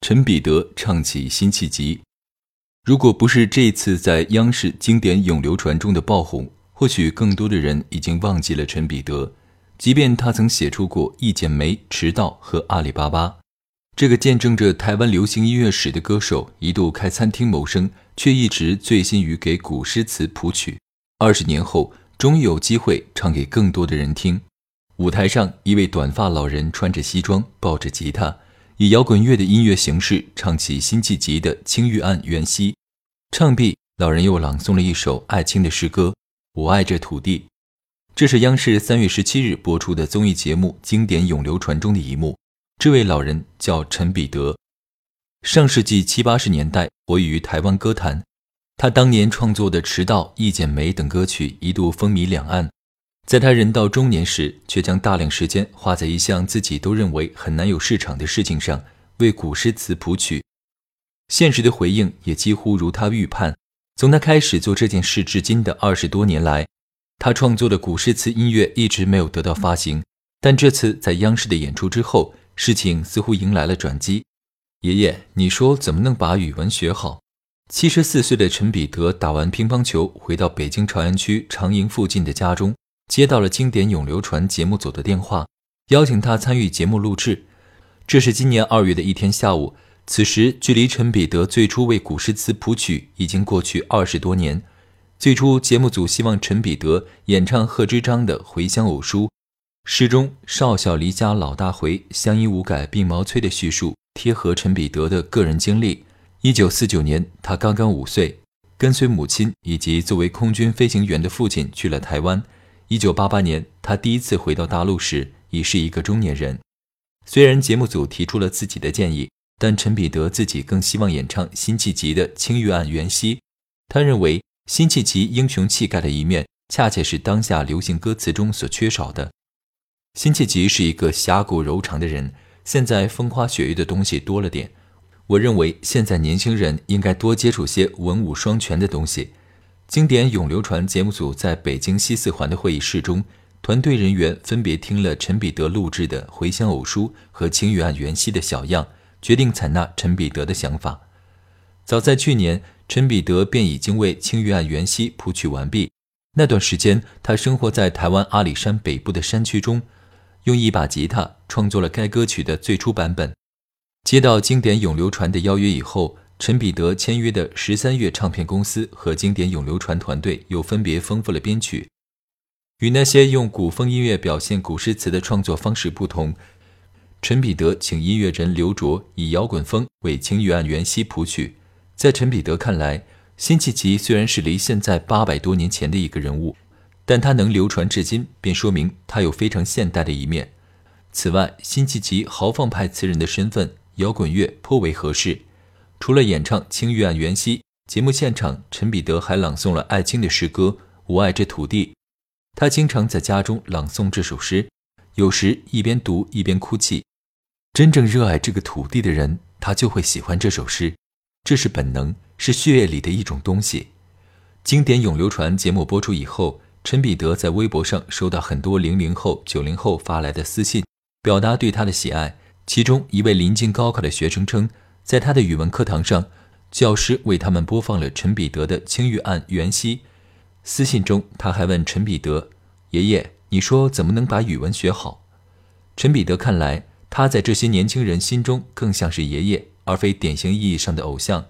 陈彼得唱起辛弃疾。如果不是这次在央视经典咏流传中的爆红，或许更多的人已经忘记了陈彼得。即便他曾写出过《一剪梅》《迟到》和《阿里巴巴》，这个见证着台湾流行音乐史的歌手，一度开餐厅谋生，却一直醉心于给古诗词谱曲。二十年后，终于有机会唱给更多的人听。舞台上，一位短发老人穿着西装，抱着吉他，以摇滚乐的音乐形式唱起辛弃疾的《青玉案·元夕》。唱毕，老人又朗诵了一首艾青的诗歌《我爱这土地》。这是央视三月十七日播出的综艺节目《经典永流传》中的一幕。这位老人叫陈彼得，上世纪七八十年代活跃于台湾歌坛。他当年创作的《迟到》《一剪梅》等歌曲一度风靡两岸。在他人到中年时，却将大量时间花在一项自己都认为很难有市场的事情上，为古诗词谱曲。现实的回应也几乎如他预判。从他开始做这件事至今的二十多年来，他创作的古诗词音乐一直没有得到发行。但这次在央视的演出之后，事情似乎迎来了转机。爷爷，你说怎么能把语文学好？七十四岁的陈彼得打完乒乓球，回到北京朝阳区长营附近的家中。接到了经典永流传节目组的电话，邀请他参与节目录制。这是今年二月的一天下午，此时距离陈彼得最初为古诗词谱曲已经过去二十多年。最初节目组希望陈彼得演唱贺知章的《回乡偶书》，诗中“少小离家老大回，乡音无改鬓毛衰”的叙述贴合陈彼得的个人经历。一九四九年，他刚刚五岁，跟随母亲以及作为空军飞行员的父亲去了台湾。一九八八年，他第一次回到大陆时已是一个中年人。虽然节目组提出了自己的建议，但陈彼得自己更希望演唱辛弃疾的《青玉案·元夕》。他认为辛弃疾英雄气概的一面，恰恰是当下流行歌词中所缺少的。辛弃疾是一个侠骨柔肠的人，现在风花雪月的东西多了点。我认为现在年轻人应该多接触些文武双全的东西。经典永流传节目组在北京西四环的会议室中，团队人员分别听了陈彼得录制的《回乡偶书》和《青玉案·元夕》的小样，决定采纳陈彼得的想法。早在去年，陈彼得便已经为《青玉案·元夕》谱曲完毕。那段时间，他生活在台湾阿里山北部的山区中，用一把吉他创作了该歌曲的最初版本。接到经典永流传的邀约以后。陈彼得签约的十三月唱片公司和经典永流传团队又分别丰富了编曲。与那些用古风音乐表现古诗词的创作方式不同，陈彼得请音乐人刘卓以摇滚风为《青玉案·元夕》谱曲。在陈彼得看来，辛弃疾虽然是离现在八百多年前的一个人物，但他能流传至今，便说明他有非常现代的一面。此外，辛弃疾豪放派词人的身份，摇滚乐颇为合适。除了演唱《青玉案·元夕》，节目现场，陈彼得还朗诵了艾青的诗歌《我爱这土地》。他经常在家中朗诵这首诗，有时一边读一边哭泣。真正热爱这个土地的人，他就会喜欢这首诗，这是本能，是血液里的一种东西。经典永流传节目播出以后，陈彼得在微博上收到很多零零后、九零后发来的私信，表达对他的喜爱。其中一位临近高考的学生称。在他的语文课堂上，教师为他们播放了陈彼得的《青玉案·元夕》。私信中，他还问陈彼得：“爷爷，你说怎么能把语文学好？”陈彼得看来，他在这些年轻人心中更像是爷爷，而非典型意义上的偶像。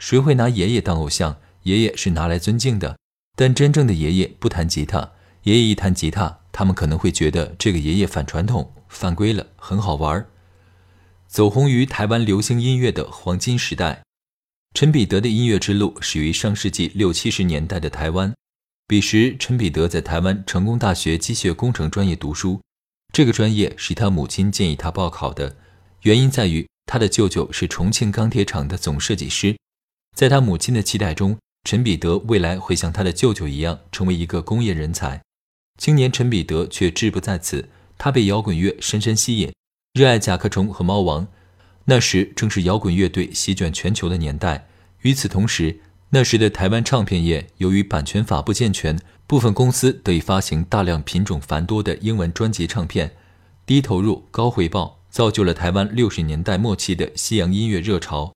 谁会拿爷爷当偶像？爷爷是拿来尊敬的，但真正的爷爷不弹吉他。爷爷一弹吉他，他们可能会觉得这个爷爷反传统、犯规了，很好玩儿。走红于台湾流行音乐的黄金时代，陈彼得的音乐之路始于上世纪六七十年代的台湾。彼时，陈彼得在台湾成功大学机械工程专业读书，这个专业是他母亲建议他报考的。原因在于他的舅舅是重庆钢铁厂的总设计师，在他母亲的期待中，陈彼得未来会像他的舅舅一样成为一个工业人才。青年陈彼得却志不在此，他被摇滚乐深深吸引，热爱甲壳虫和猫王。那时正是摇滚乐队席卷全球的年代。与此同时，那时的台湾唱片业由于版权法不健全，部分公司得以发行大量品种繁多的英文专辑唱片，低投入高回报，造就了台湾六十年代末期的西洋音乐热潮。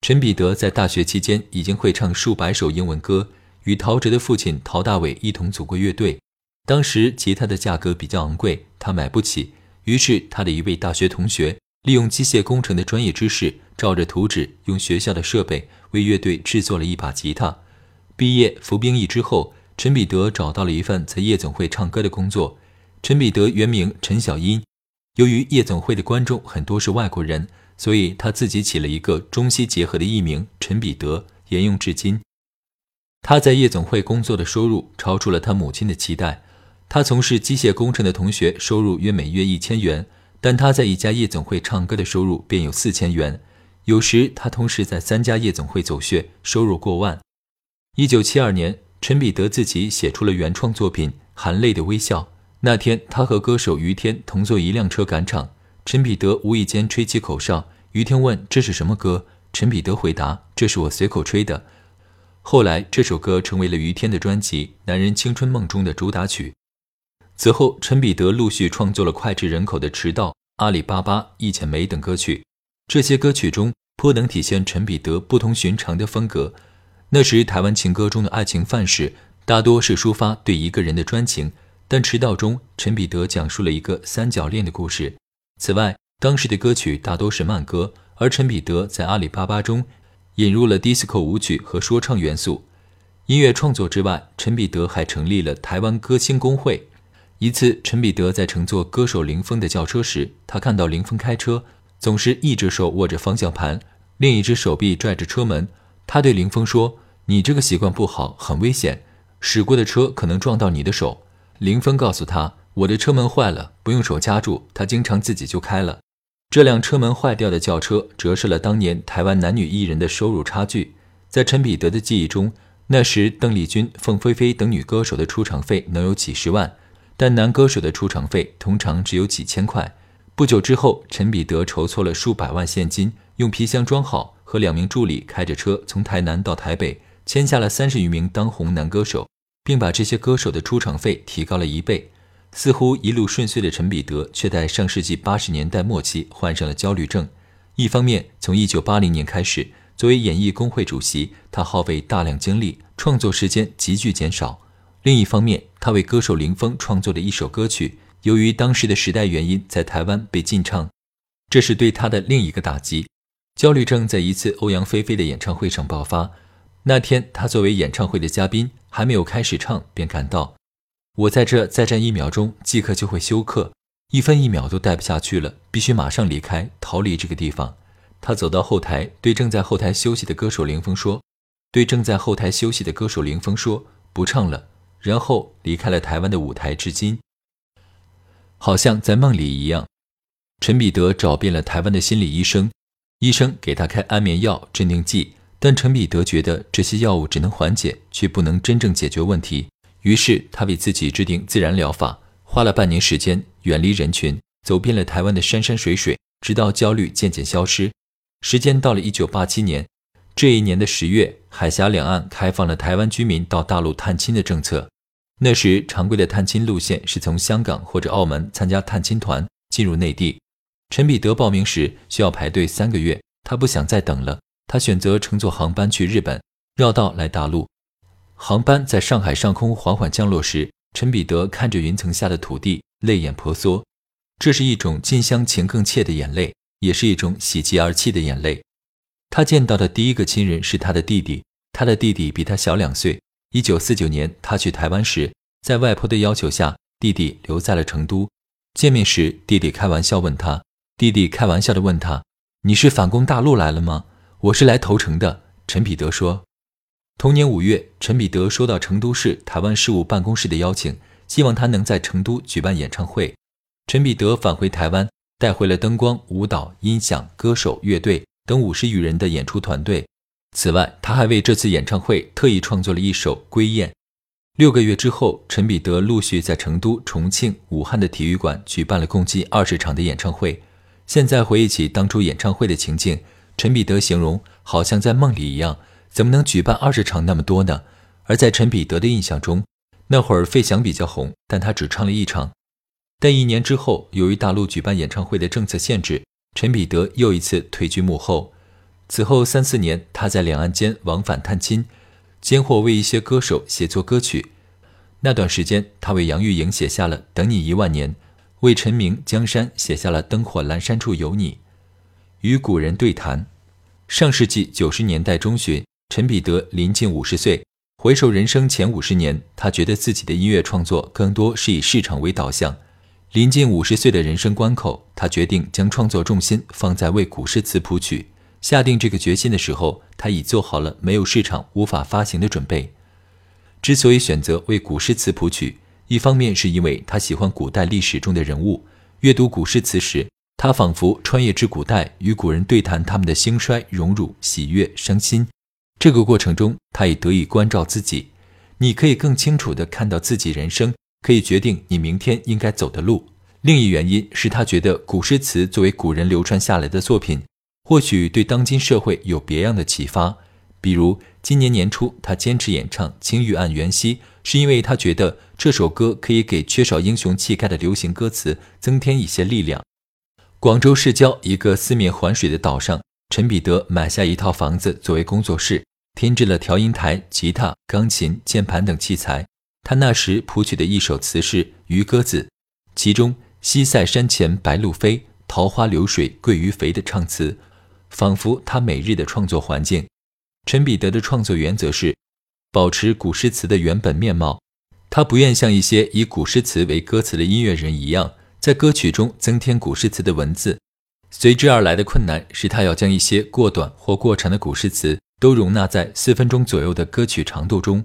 陈彼得在大学期间已经会唱数百首英文歌，与陶喆的父亲陶大伟一同组过乐队。当时吉他的价格比较昂贵，他买不起，于是他的一位大学同学利用机械工程的专业知识，照着图纸，用学校的设备为乐队制作了一把吉他。毕业服兵役之后。陈彼得找到了一份在夜总会唱歌的工作。陈彼得原名陈小英，由于夜总会的观众很多是外国人，所以他自己起了一个中西结合的艺名陈彼得，沿用至今。他在夜总会工作的收入超出了他母亲的期待。他从事机械工程的同学收入约每月一千元，但他在一家夜总会唱歌的收入便有四千元。有时他同时在三家夜总会走穴，收入过万。一九七二年。陈彼得自己写出了原创作品《含泪的微笑》。那天，他和歌手于天同坐一辆车赶场。陈彼得无意间吹起口哨，于天问：“这是什么歌？”陈彼得回答：“这是我随口吹的。”后来，这首歌成为了于天的专辑《男人青春梦》中的主打曲。此后，陈彼得陆续创作了脍炙人口的《迟到》《阿里巴巴》《一剪梅》等歌曲。这些歌曲中，颇能体现陈彼得不同寻常的风格。那时，台湾情歌中的爱情范式大多是抒发对一个人的专情，但《迟到》中，陈彼得讲述了一个三角恋的故事。此外，当时的歌曲大多是慢歌，而陈彼得在《阿里巴巴》中引入了 disco 舞曲和说唱元素。音乐创作之外，陈彼得还成立了台湾歌星工会。一次，陈彼得在乘坐歌手林峰的轿车时，他看到林峰开车总是一只手握着方向盘，另一只手臂拽着车门。他对林峰说。你这个习惯不好，很危险，驶过的车可能撞到你的手。林峰告诉他：“我的车门坏了，不用手夹住，他经常自己就开了。”这辆车门坏掉的轿车折射了当年台湾男女艺人的收入差距。在陈彼得的记忆中，那时邓丽君、凤飞飞等女歌手的出场费能有几十万，但男歌手的出场费通常只有几千块。不久之后，陈彼得筹措了数百万现金，用皮箱装好，和两名助理开着车从台南到台北。签下了三十余名当红男歌手，并把这些歌手的出场费提高了一倍。似乎一路顺遂的陈彼得，却在上世纪八十年代末期患上了焦虑症。一方面，从一九八零年开始，作为演艺工会主席，他耗费大量精力，创作时间急剧减少；另一方面，他为歌手林峰创作的一首歌曲，由于当时的时代原因，在台湾被禁唱，这是对他的另一个打击。焦虑症在一次欧阳菲菲的演唱会上爆发。那天，他作为演唱会的嘉宾，还没有开始唱，便感到我在这再站一秒钟，即刻就会休克，一分一秒都待不下去了，必须马上离开，逃离这个地方。他走到后台，对正在后台休息的歌手林峰说：“对正在后台休息的歌手林峰说，不唱了。”然后离开了台湾的舞台，至今，好像在梦里一样。陈彼得找遍了台湾的心理医生，医生给他开安眠药、镇定剂。但陈彼得觉得这些药物只能缓解，却不能真正解决问题。于是他为自己制定自然疗法，花了半年时间，远离人群，走遍了台湾的山山水水，直到焦虑渐渐消失。时间到了一九八七年，这一年的十月，海峡两岸开放了台湾居民到大陆探亲的政策。那时常规的探亲路线是从香港或者澳门参加探亲团进入内地。陈彼得报名时需要排队三个月，他不想再等了。他选择乘坐航班去日本，绕道来大陆。航班在上海上空缓缓降落时，陈彼得看着云层下的土地，泪眼婆娑。这是一种近乡情更怯的眼泪，也是一种喜极而泣的眼泪。他见到的第一个亲人是他的弟弟，他的弟弟比他小两岁。一九四九年，他去台湾时，在外婆的要求下，弟弟留在了成都。见面时，弟弟开玩笑问他：“弟弟开玩笑的问他，你是反攻大陆来了吗？”我是来投诚的，陈彼得说。同年五月，陈彼得收到成都市台湾事务办公室的邀请，希望他能在成都举办演唱会。陈彼得返回台湾，带回了灯光、舞蹈、音响、歌手、乐队等五十余人的演出团队。此外，他还为这次演唱会特意创作了一首《归雁》。六个月之后，陈彼得陆续在成都、重庆、武汉的体育馆举办了共计二十场的演唱会。现在回忆起当初演唱会的情境，陈彼得形容好像在梦里一样。怎么能举办二十场那么多呢？而在陈彼得的印象中，那会儿费翔比较红，但他只唱了一场。但一年之后，由于大陆举办演唱会的政策限制，陈彼得又一次退居幕后。此后三四年，他在两岸间往返探亲。间或为一些歌手写作歌曲，那段时间，他为杨钰莹写下了《等你一万年》，为陈明、江山写下了《灯火阑珊处有你》。与古人对谈。上世纪九十年代中旬，陈彼得临近五十岁，回首人生前五十年，他觉得自己的音乐创作更多是以市场为导向。临近五十岁的人生关口，他决定将创作重心放在为古诗词谱曲。下定这个决心的时候，他已做好了没有市场无法发行的准备。之所以选择为古诗词谱曲，一方面是因为他喜欢古代历史中的人物，阅读古诗词时，他仿佛穿越至古代，与古人对谈他们的兴衰、荣辱、喜悦、伤心。这个过程中，他也得以关照自己。你可以更清楚地看到自己人生，可以决定你明天应该走的路。另一原因是他觉得古诗词作为古人流传下来的作品。或许对当今社会有别样的启发，比如今年年初他坚持演唱《青玉案·元夕》，是因为他觉得这首歌可以给缺少英雄气概的流行歌词增添一些力量。广州市郊一个四面环水的岛上，陈彼得买下一套房子作为工作室，添置了调音台、吉他、钢琴、键盘等器材。他那时谱曲的一首词是《渔歌子》，其中“西塞山前白鹭飞，桃花流水鳜鱼肥”的唱词。仿佛他每日的创作环境。陈彼得的创作原则是保持古诗词的原本面貌，他不愿像一些以古诗词为歌词的音乐人一样，在歌曲中增添古诗词的文字。随之而来的困难是他要将一些过短或过长的古诗词都容纳在四分钟左右的歌曲长度中。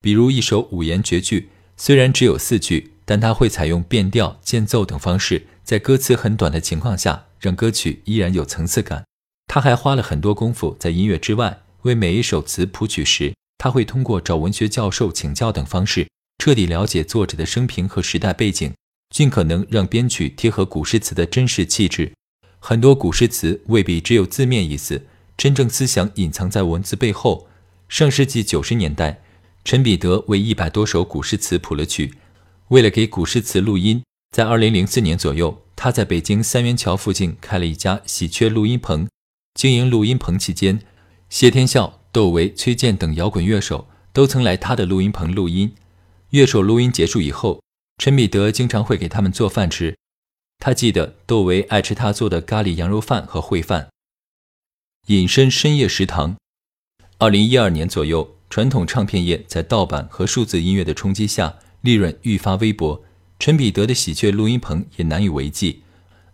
比如一首五言绝句，虽然只有四句，但他会采用变调、间奏等方式，在歌词很短的情况下，让歌曲依然有层次感。他还花了很多功夫在音乐之外，为每一首词谱曲时，他会通过找文学教授请教等方式，彻底了解作者的生平和时代背景，尽可能让编曲贴合古诗词的真实气质。很多古诗词未必只有字面意思，真正思想隐藏在文字背后。上世纪九十年代，陈彼得为一百多首古诗词谱了曲。为了给古诗词录音，在二零零四年左右，他在北京三元桥附近开了一家喜鹊录音棚。经营录音棚期间，谢天笑、窦唯、崔健等摇滚乐手都曾来他的录音棚录音。乐手录音结束以后，陈彼得经常会给他们做饭吃。他记得窦唯爱吃他做的咖喱羊肉饭和烩饭。隐身深夜食堂。二零一二年左右，传统唱片业在盗版和数字音乐的冲击下，利润愈发微薄。陈彼得的喜鹊录音棚也难以为继。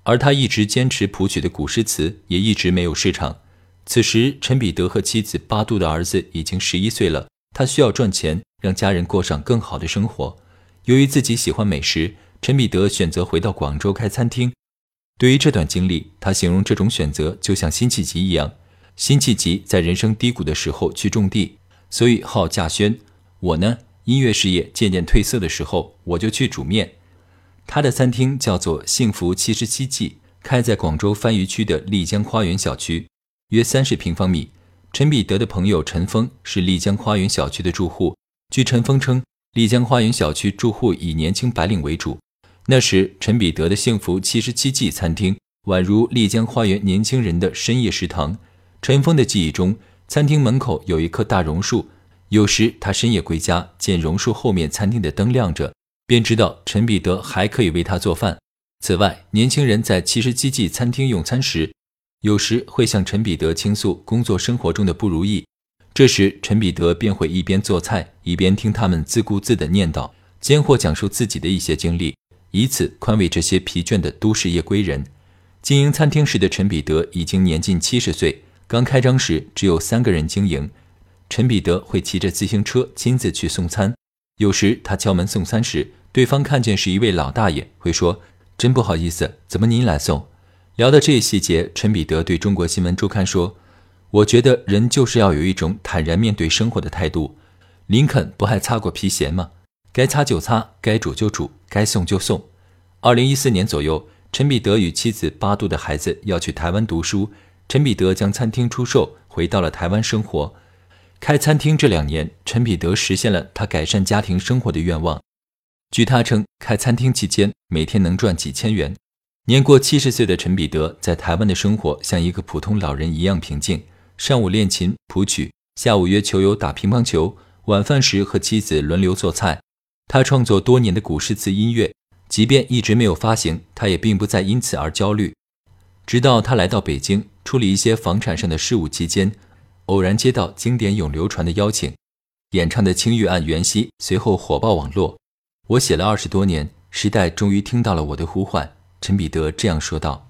而他一直坚持谱曲的古诗词也一直没有市场。此时，陈彼得和妻子八度的儿子已经十一岁了，他需要赚钱，让家人过上更好的生活。由于自己喜欢美食，陈彼得选择回到广州开餐厅。对于这段经历，他形容这种选择就像辛弃疾一样：辛弃疾在人生低谷的时候去种地，所以好稼轩；我呢，音乐事业渐渐褪色的时候，我就去煮面。他的餐厅叫做“幸福七十七记”，开在广州番禺区的丽江花园小区，约三十平方米。陈彼得的朋友陈峰是丽江花园小区的住户。据陈峰称，丽江花园小区住户以年轻白领为主。那时，陈彼得的“幸福七十七记”餐厅宛如丽江花园年轻人的深夜食堂。陈峰的记忆中，餐厅门口有一棵大榕树，有时他深夜归家，见榕树后面餐厅的灯亮着。便知道陈彼得还可以为他做饭。此外，年轻人在七十七记餐厅用餐时，有时会向陈彼得倾诉工作生活中的不如意。这时，陈彼得便会一边做菜，一边听他们自顾自地念叨，间或讲述自己的一些经历，以此宽慰这些疲倦的都市夜归人。经营餐厅时的陈彼得已经年近七十岁，刚开张时只有三个人经营。陈彼得会骑着自行车亲自去送餐。有时他敲门送餐时，对方看见是一位老大爷，会说：“真不好意思，怎么您来送？”聊到这一细节，陈彼得对中国新闻周刊说：“我觉得人就是要有一种坦然面对生活的态度。林肯不还擦过皮鞋吗？该擦就擦，该煮就煮，该送就送。”二零一四年左右，陈彼得与妻子八度的孩子要去台湾读书，陈彼得将餐厅出售，回到了台湾生活。开餐厅这两年，陈彼得实现了他改善家庭生活的愿望。据他称，开餐厅期间每天能赚几千元。年过七十岁的陈彼得在台湾的生活像一个普通老人一样平静。上午练琴谱曲，下午约球友打乒乓球，晚饭时和妻子轮流做菜。他创作多年的古诗词音乐。即便一直没有发行，他也并不再因此而焦虑。直到他来到北京处理一些房产上的事务期间，偶然接到经典咏流传的邀请，演唱的《青玉案·元夕》随后火爆网络。我写了二十多年，时代终于听到了我的呼唤。陈彼得这样说道。